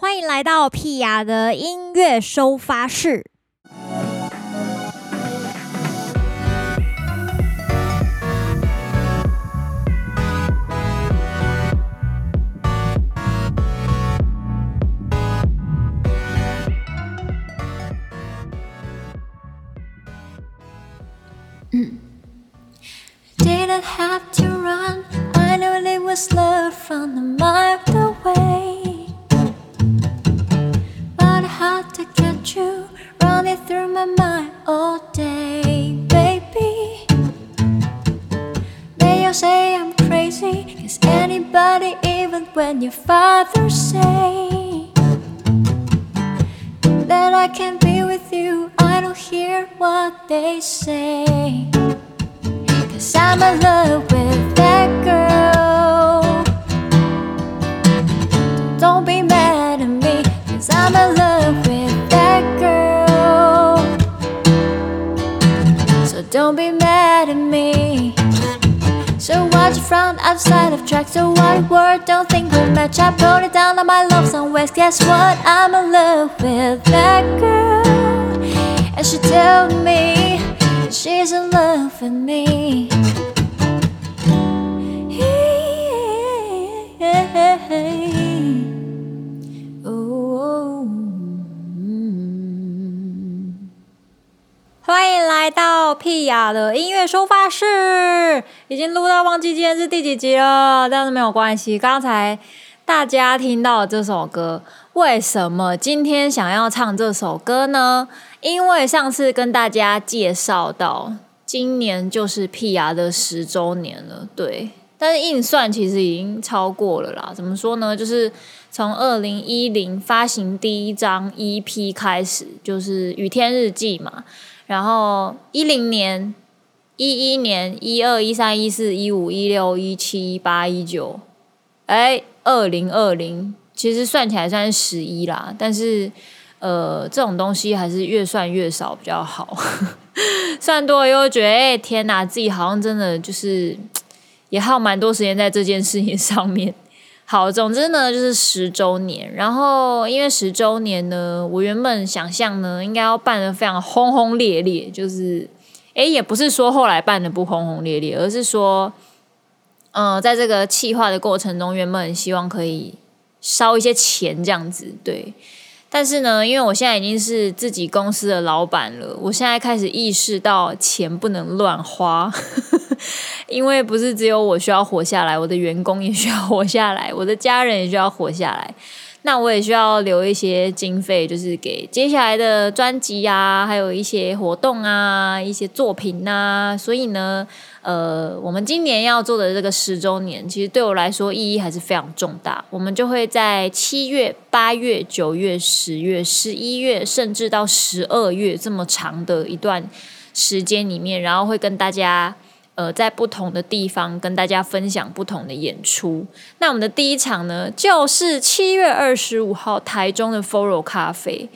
欢迎来到屁雅的音乐收发室。You running through my mind all day, baby. They all say I'm crazy, cause anybody, even when your father say that I can't be with you, I don't hear what they say. Cause I'm in love with that girl. Don't be mad at me, cause I'm in love don't be mad at me. So watch it from outside of track. So what word don't think will match. I put it down on my love song ways. Guess what? I'm in love with that girl. And she told me she's in love with me. 到屁雅的音乐收发室，已经录到忘记今天是第几集了，但是没有关系。刚才大家听到这首歌，为什么今天想要唱这首歌呢？因为上次跟大家介绍到，今年就是屁雅的十周年了，对。但是硬算其实已经超过了啦。怎么说呢？就是从二零一零发行第一张 EP 开始，就是《雨天日记》嘛。然后一零年、一一年、一二、一三、一四、一五、一六、一七、一八、一九，哎，二零二零，其实算起来算是十一啦。但是呃，这种东西还是越算越少比较好。算多了又觉得，哎，天哪，自己好像真的就是。也耗蛮多时间在这件事情上面。好，总之呢，就是十周年。然后因为十周年呢，我原本想象呢，应该要办得非常轰轰烈烈。就是，诶，也不是说后来办得不轰轰烈烈，而是说，嗯、在这个企划的过程中，原本希望可以烧一些钱这样子，对。但是呢，因为我现在已经是自己公司的老板了，我现在开始意识到钱不能乱花，因为不是只有我需要活下来，我的员工也需要活下来，我的家人也需要活下来。那我也需要留一些经费，就是给接下来的专辑啊，还有一些活动啊，一些作品啊。所以呢，呃，我们今年要做的这个十周年，其实对我来说意义还是非常重大。我们就会在七月、八月、九月、十月、十一月，甚至到十二月这么长的一段时间里面，然后会跟大家。呃，在不同的地方跟大家分享不同的演出。那我们的第一场呢，就是七月二十五号台中的 Foro 咖啡。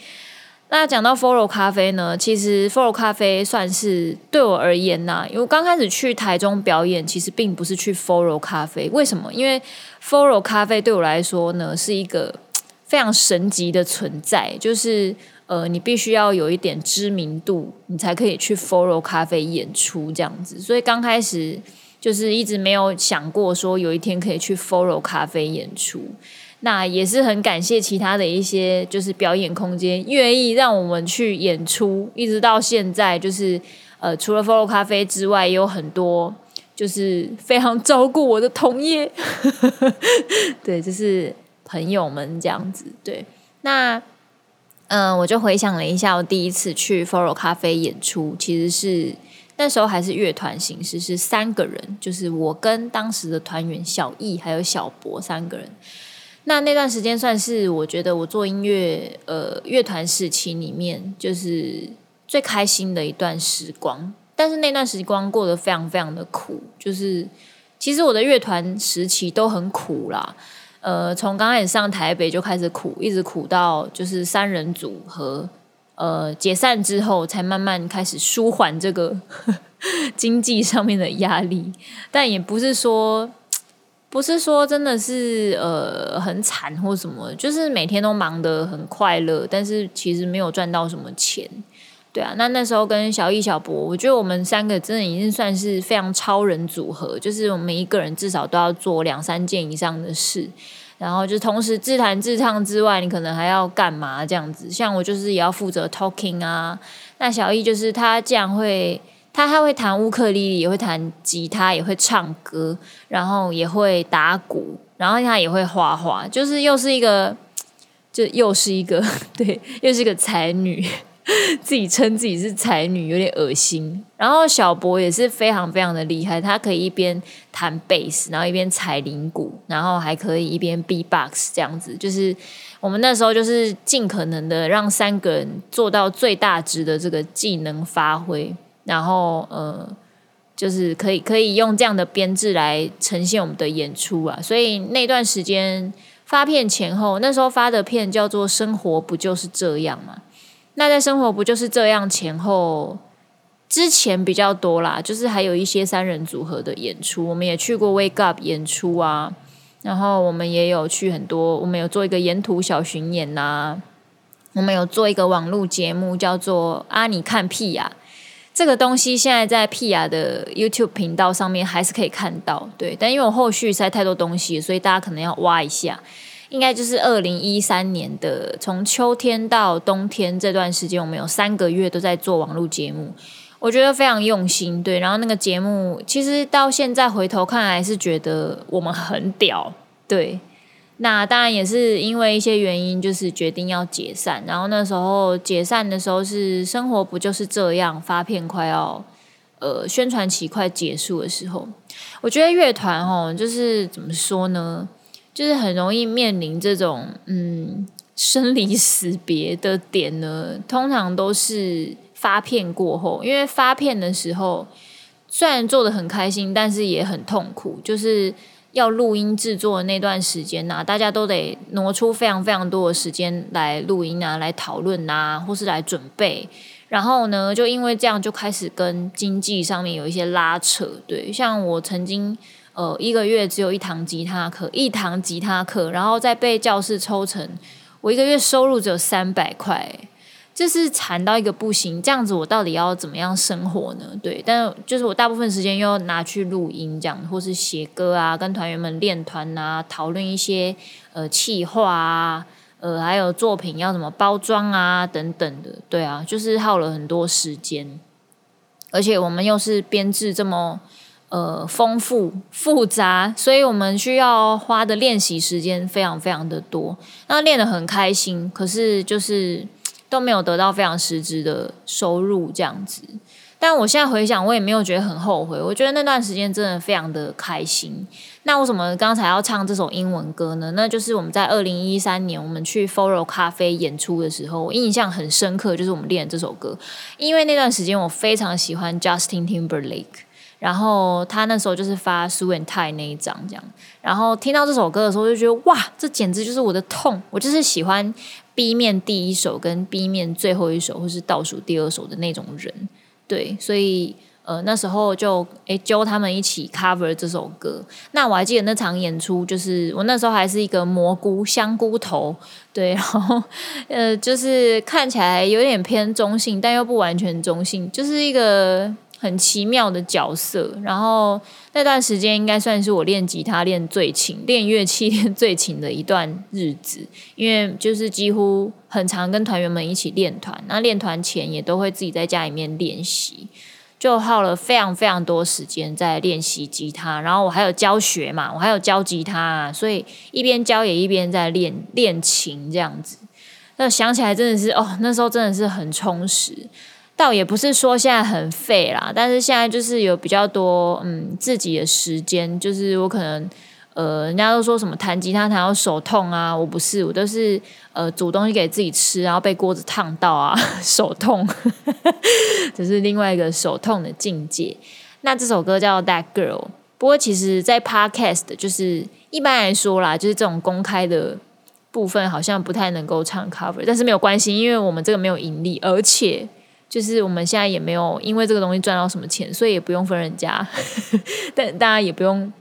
那讲到 Foro 咖啡呢，其实 Foro 咖啡算是对我而言呐，因为刚开始去台中表演，其实并不是去 Foro 咖啡。为什么？因为 Foro 咖啡对我来说呢，是一个非常神级的存在，就是。呃，你必须要有一点知名度，你才可以去 Follow 咖啡演出这样子。所以刚开始就是一直没有想过说有一天可以去 Follow 咖啡演出。那也是很感谢其他的一些就是表演空间愿意让我们去演出，一直到现在就是呃，除了 Follow 咖啡之外，也有很多就是非常照顾我的同业，对，就是朋友们这样子。对，那。嗯，我就回想了一下，我第一次去 Foro 咖啡演出，其实是那时候还是乐团形式，是三个人，就是我跟当时的团员小易还有小博三个人。那那段时间算是我觉得我做音乐呃乐团时期里面就是最开心的一段时光，但是那段时光过得非常非常的苦，就是其实我的乐团时期都很苦啦。呃，从刚开始上台北就开始苦，一直苦到就是三人组合，呃，解散之后才慢慢开始舒缓这个呵 呵经济上面的压力。但也不是说不是说真的是呃很惨或什么，就是每天都忙得很快乐，但是其实没有赚到什么钱。对啊，那那时候跟小易、小博，我觉得我们三个真的已经算是非常超人组合，就是我们一个人至少都要做两三件以上的事，然后就同时自弹自唱之外，你可能还要干嘛这样子？像我就是也要负责 talking 啊，那小易就是他这样会。他还会弹乌克丽丽，也会弹吉他，也会唱歌，然后也会打鼓，然后他也会画画，就是又是一个，就又是一个，对，又是一个才女，自己称自己是才女，有点恶心。然后小博也是非常非常的厉害，他可以一边弹贝斯，然后一边踩铃鼓，然后还可以一边 B box 这样子。就是我们那时候就是尽可能的让三个人做到最大值的这个技能发挥。然后呃，就是可以可以用这样的编制来呈现我们的演出啊。所以那段时间发片前后，那时候发的片叫做《生活不就是这样》嘛。那在《生活不就是这样》前后之前比较多啦，就是还有一些三人组合的演出，我们也去过 Wake Up 演出啊。然后我们也有去很多，我们有做一个沿途小巡演呐、我们有做一个网络节目叫做《啊你看屁呀》。这个东西现在在 Pia 的 YouTube 频道上面还是可以看到，对。但因为我后续塞太多东西，所以大家可能要挖一下。应该就是二零一三年的，从秋天到冬天这段时间，我们有三个月都在做网络节目，我觉得非常用心，对。然后那个节目其实到现在回头看来是觉得我们很屌，对。那当然也是因为一些原因，就是决定要解散。然后那时候解散的时候是生活不就是这样？发片快要呃宣传期快结束的时候，我觉得乐团哦，就是怎么说呢？就是很容易面临这种嗯生离死别的点呢。通常都是发片过后，因为发片的时候虽然做得很开心，但是也很痛苦，就是。要录音制作的那段时间呐、大家都得挪出非常非常多的时间来录音啊，来讨论啊，或是来准备。然后呢，就因为这样，就开始跟经济上面有一些拉扯。对，像我曾经呃一个月只有一堂吉他课，一堂吉他课，然后再被教室抽成，我一个月收入只有三百块。就是惨到一个不行，这样子我到底要怎么样生活呢？对，但就是我大部分时间又拿去录音，这样或是写歌啊，跟团员们练团啊，讨论一些呃企划啊，呃还有作品要怎么包装啊等等的，对啊，就是耗了很多时间，而且我们又是编制这么呃丰富复杂，所以我们需要花的练习时间非常非常的多，那练得很开心，可是就是。都没有得到非常实质的收入，这样子。但我现在回想，我也没有觉得很后悔。我觉得那段时间真的非常的开心。那为什么刚才要唱这首英文歌呢？那就是我们在二零一三年我们去 Foro 咖啡演出的时候，我印象很深刻，就是我们练这首歌。因为那段时间我非常喜欢 Justin Timberlake，然后他那时候就是发《Suit and Tie》那一张这样。然后听到这首歌的时候，就觉得哇，这简直就是我的痛。我就是喜欢。B 面第一首跟 B 面最后一首，或是倒数第二首的那种人，对，所以呃那时候就诶揪他们一起 cover 这首歌。那我还记得那场演出，就是我那时候还是一个蘑菇香菇头，对，然后呃就是看起来有点偏中性，但又不完全中性，就是一个。很奇妙的角色，然后那段时间应该算是我练吉他练最勤、练乐器 练最勤的一段日子，因为就是几乎很常跟团员们一起练团，那练团前也都会自己在家里面练习，就耗了非常非常多时间在练习吉他，然后我还有教学嘛，我还有教吉他，所以一边教也一边在练练琴这样子。那想起来真的是哦，那时候真的是很充实。倒也不是说现在很废啦，但是现在就是有比较多嗯自己的时间，就是我可能呃人家都说什么弹吉他弹到手痛啊，我不是，我都是呃煮东西给自己吃，然后被锅子烫到啊 手痛，这是另外一个手痛的境界。那这首歌叫 That Girl，不过其实在 Podcast 就是一般来说啦，就是这种公开的部分好像不太能够唱 cover，但是没有关系，因为我们这个没有盈利，而且。就是我们现在也没有因为这个东西赚到什么钱，所以也不用分人家，但大家也不用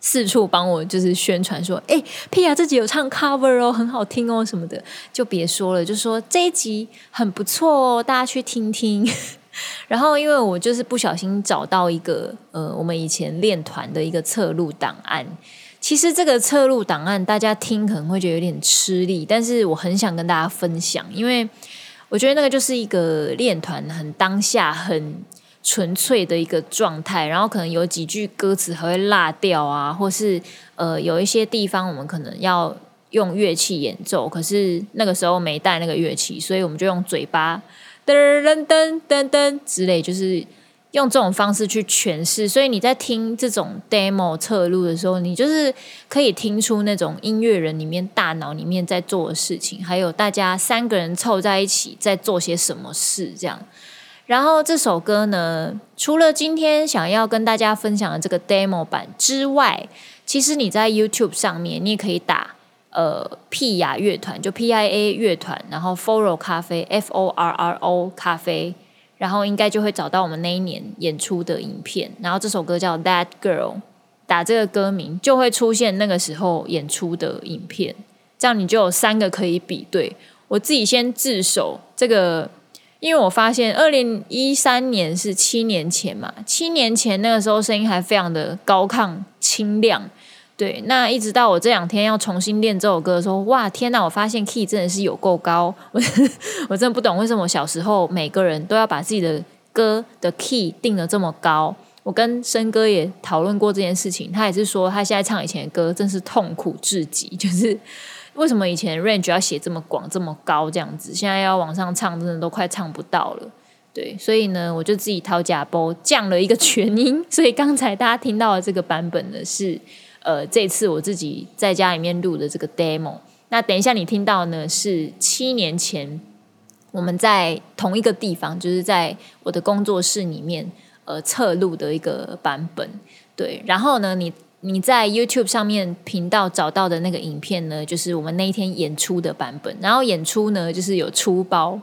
四处帮我就是宣传说，哎，Pia 自己有唱 cover 哦，很好听哦什么的，就别说了，就说这一集很不错哦，大家去听听。然后因为我就是不小心找到一个呃，我们以前练团的一个侧录档案。其实这个侧录档案大家听可能会觉得有点吃力，但是我很想跟大家分享，因为我觉得那个就是一个练团很当下很纯粹的一个状态，然后可能有几句歌词还会落掉啊，或是呃有一些地方我们可能要用乐器演奏，可是那个时候没带那个乐器，所以我们就用嘴巴噔噔噔噔噔之类，就是。用这种方式去诠释，所以你在听这种 demo 测录的时候，你就是可以听出那种音乐人里面大脑里面在做的事情，还有大家三个人凑在一起在做些什么事这样。然后这首歌呢，除了今天想要跟大家分享的这个 demo 版之外，其实你在 YouTube 上面，你也可以打呃 Pia 乐团，就 P-I-A 乐团，然后 Forro 咖啡 F-O-R-R-O 咖啡。然后应该就会找到我们那一年演出的影片，然后这首歌叫《That Girl》，打这个歌名就会出现那个时候演出的影片，这样你就有三个可以比对。我自己先自首，这个因为我发现二零一三年是七年前嘛，七年前那个时候声音还非常的高亢清亮。对，那一直到我这两天要重新练这首歌的时候，哇，天哪！我发现 key 真的是有够高，我 我真的不懂为什么小时候每个人都要把自己的歌的 key 定得这么高。我跟申哥也讨论过这件事情，他也是说他现在唱以前的歌真是痛苦至极，就是为什么以前 range 要写这么广这么高这样子，现在要往上唱真的都快唱不到了。对，所以呢，我就自己掏假包降了一个 全音，所以刚才大家听到的这个版本呢是。呃，这次我自己在家里面录的这个 demo，那等一下你听到呢是七年前我们在同一个地方，就是在我的工作室里面呃侧录的一个版本。对，然后呢，你你在 YouTube 上面频道找到的那个影片呢，就是我们那一天演出的版本。然后演出呢，就是有出包，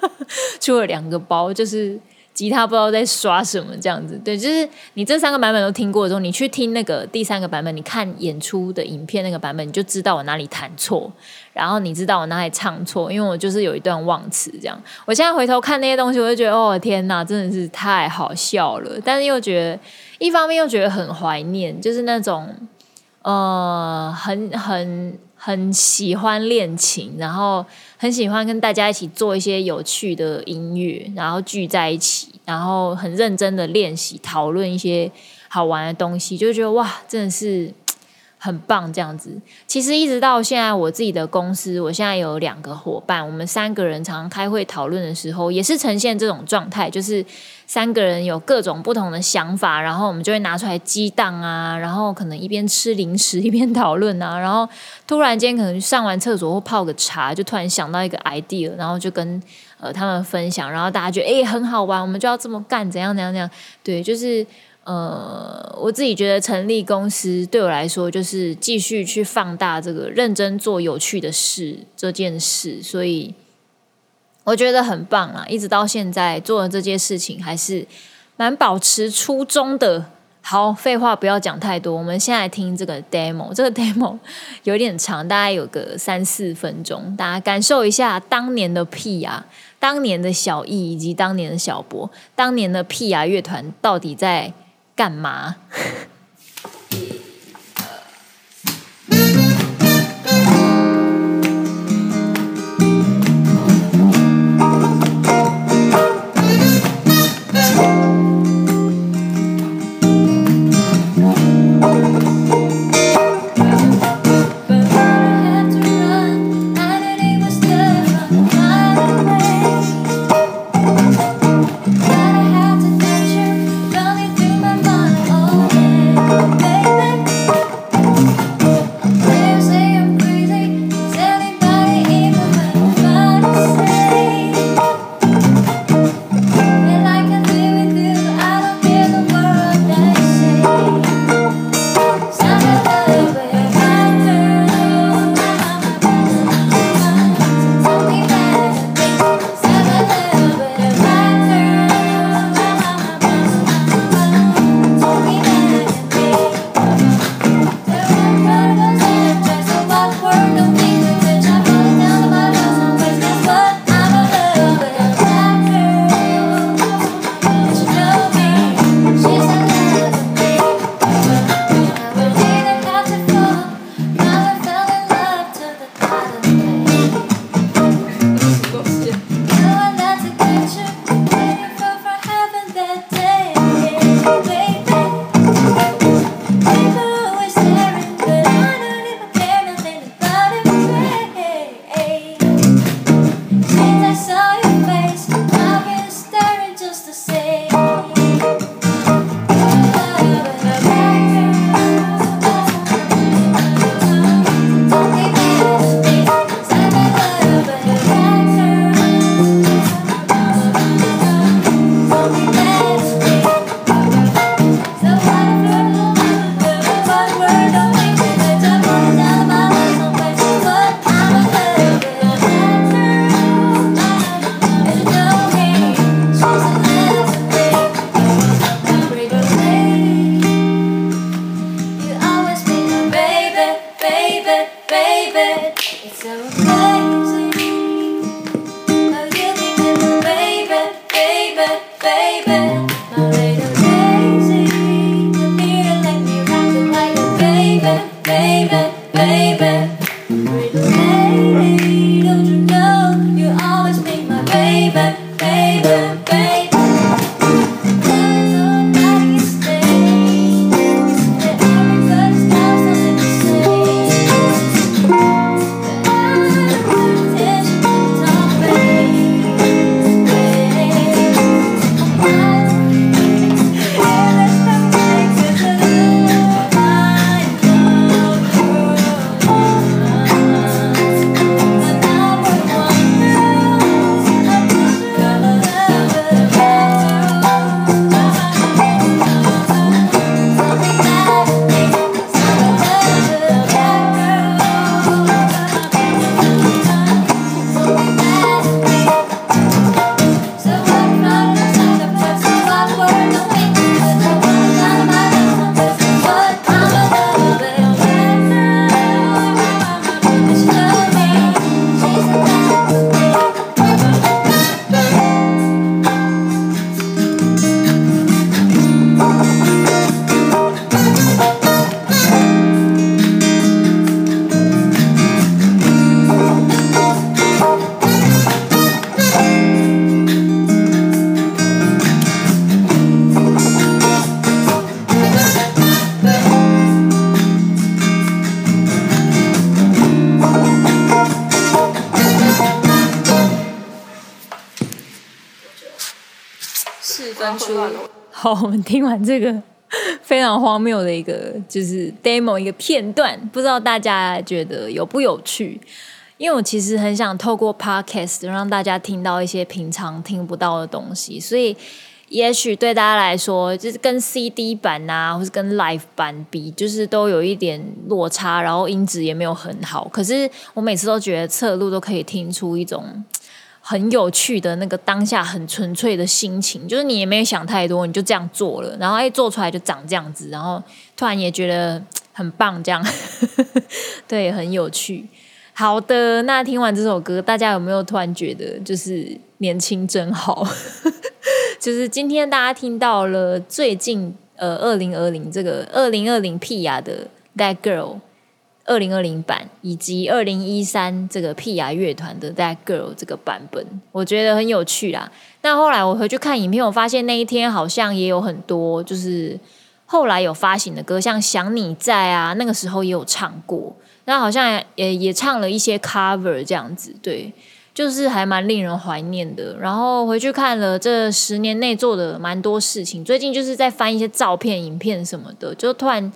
出了两个包，就是。吉他不知道在刷什么，这样子，对，就是你这三个版本都听过之后，你去听那个第三个版本，你看演出的影片那个版本，你就知道我哪里弹错，然后你知道我哪里唱错，因为我就是有一段忘词这样。我现在回头看那些东西，我就觉得哦天哪，真的是太好笑了，但是又觉得一方面又觉得很怀念，就是那种呃很很。很喜欢练琴，然后很喜欢跟大家一起做一些有趣的音乐，然后聚在一起，然后很认真的练习，讨论一些好玩的东西，就觉得哇，真的是。很棒，这样子。其实一直到现在，我自己的公司，我现在有两个伙伴，我们三个人常常开会讨论的时候，也是呈现这种状态，就是三个人有各种不同的想法，然后我们就会拿出来激荡啊，然后可能一边吃零食一边讨论啊，然后突然间可能上完厕所或泡个茶，就突然想到一个 idea，然后就跟呃他们分享，然后大家觉得诶很好玩，我们就要这么干，怎样怎样怎样，对，就是。呃，我自己觉得成立公司对我来说，就是继续去放大这个认真做有趣的事这件事，所以我觉得很棒啊！一直到现在做的这件事情还是蛮保持初衷的。好，废话不要讲太多，我们先来听这个 demo。这个 demo 有点长，大概有个三四分钟，大家感受一下当年的 Pia，当年的小易以及当年的小博，当年的 Pia 乐团到底在干嘛？好，我们听完这个非常荒谬的一个就是 demo 一个片段，不知道大家觉得有不有趣？因为我其实很想透过 podcast 让大家听到一些平常听不到的东西，所以也许对大家来说，就是跟 CD 版啊，或是跟 live 版比，就是都有一点落差，然后音质也没有很好。可是我每次都觉得侧录都可以听出一种。很有趣的那个当下很纯粹的心情，就是你也没有想太多，你就这样做了，然后哎做出来就长这样子，然后突然也觉得很棒，这样 对，很有趣。好的，那听完这首歌，大家有没有突然觉得就是年轻真好？就是今天大家听到了最近呃二零二零这个二零二零屁雅的 That Girl。二零二零版以及二零一三这个屁雅乐团的《That Girl》这个版本，我觉得很有趣啦。那后来我回去看影片，我发现那一天好像也有很多，就是后来有发行的歌，像《想你在》啊，那个时候也有唱过。那好像也也唱了一些 cover 这样子，对，就是还蛮令人怀念的。然后回去看了这十年内做的蛮多事情，最近就是在翻一些照片、影片什么的，就突然。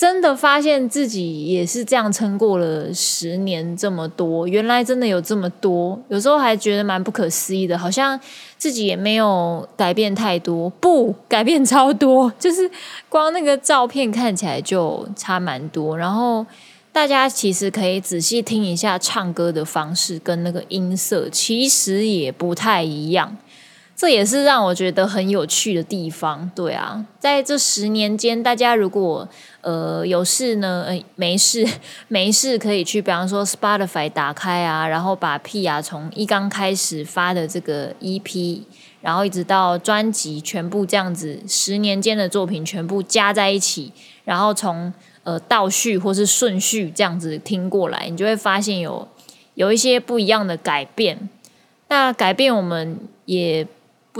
真的发现自己也是这样撑过了十年这么多，原来真的有这么多，有时候还觉得蛮不可思议的，好像自己也没有改变太多，不，改变超多，就是光那个照片看起来就差蛮多。然后大家其实可以仔细听一下唱歌的方式跟那个音色，其实也不太一样。这也是让我觉得很有趣的地方，对啊，在这十年间，大家如果呃有事呢，呃没事 没事可以去，比方说 Spotify 打开啊，然后把 P 啊从一刚开始发的这个 EP，然后一直到专辑全部这样子，十年间的作品全部加在一起，然后从呃倒序或是顺序这样子听过来，你就会发现有有一些不一样的改变。那改变我们也。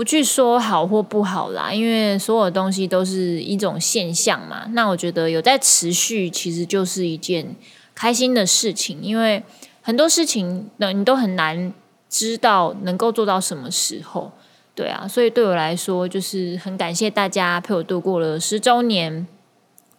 不去说好或不好啦，因为所有东西都是一种现象嘛。那我觉得有在持续，其实就是一件开心的事情。因为很多事情呢，你都很难知道能够做到什么时候，对啊。所以对我来说，就是很感谢大家陪我度过了十周年。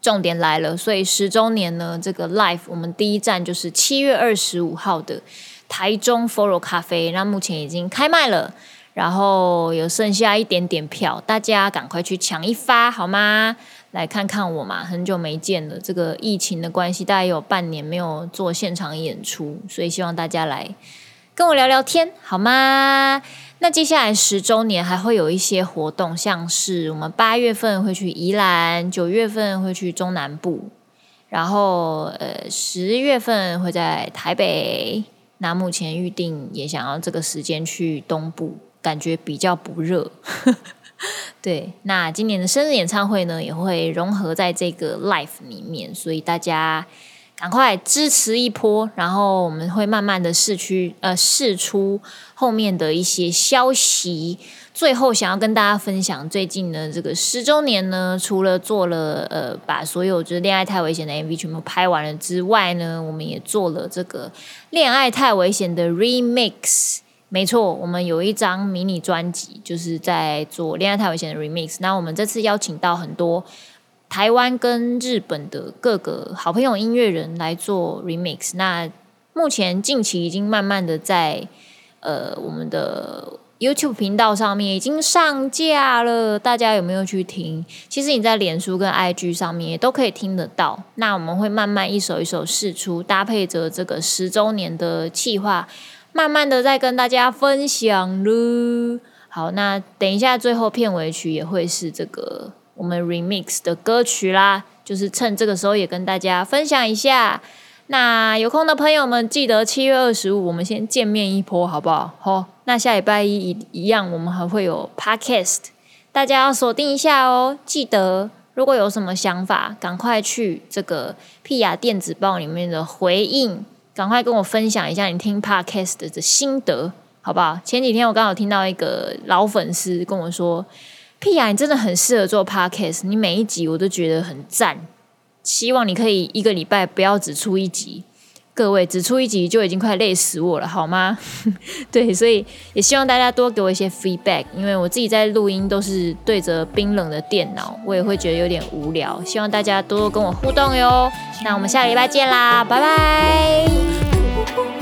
重点来了，所以十周年呢，这个 Life 我们第一站就是七月二十五号的台中 Foro 咖啡，那目前已经开卖了。然后有剩下一点点票，大家赶快去抢一发好吗？来看看我嘛，很久没见了。这个疫情的关系，大概有半年没有做现场演出，所以希望大家来跟我聊聊天好吗？那接下来十周年还会有一些活动，像是我们八月份会去宜兰，九月份会去中南部，然后呃十月份会在台北，那目前预定也想要这个时间去东部，感觉比较不热。对，那今年的生日演唱会呢，也会融合在这个 live 里面，所以大家赶快支持一波，然后我们会慢慢的试出呃试出后面的一些消息。最后想要跟大家分享，最近的这个十周年呢，除了做了呃把所有就是恋爱太危险的 MV 全部拍完了之外呢，我们也做了这个恋爱太危险的 Remix。没错，我们有一张迷你专辑，就是在做恋爱太危险的 Remix。那我们这次邀请到很多台湾跟日本的各个好朋友音乐人来做 Remix。那目前近期已经慢慢的在呃我们的。YouTube 频道上面已经上架了，大家有没有去听？其实你在脸书跟 IG 上面也都可以听得到。那我们会慢慢一首一首试出，搭配着这个十周年的企划，慢慢的再跟大家分享噜。好，那等一下最后片尾曲也会是这个我们 Remix 的歌曲啦，就是趁这个时候也跟大家分享一下。那有空的朋友们，记得七月二十五，我们先见面一波，好不好？好，那下礼拜一一一样，我们还会有 Podcast，大家要锁定一下哦。记得，如果有什么想法，赶快去这个屁雅电子报里面的回应，赶快跟我分享一下你听 Podcast 的心得，好不好？前几天我刚好听到一个老粉丝跟我说，屁啊你真的很适合做 Podcast，你每一集我都觉得很赞。希望你可以一个礼拜不要只出一集，各位只出一集就已经快累死我了，好吗？对，所以也希望大家多给我一些 feedback，因为我自己在录音都是对着冰冷的电脑，我也会觉得有点无聊。希望大家多多跟我互动哟。那我们下个礼拜见啦，拜拜。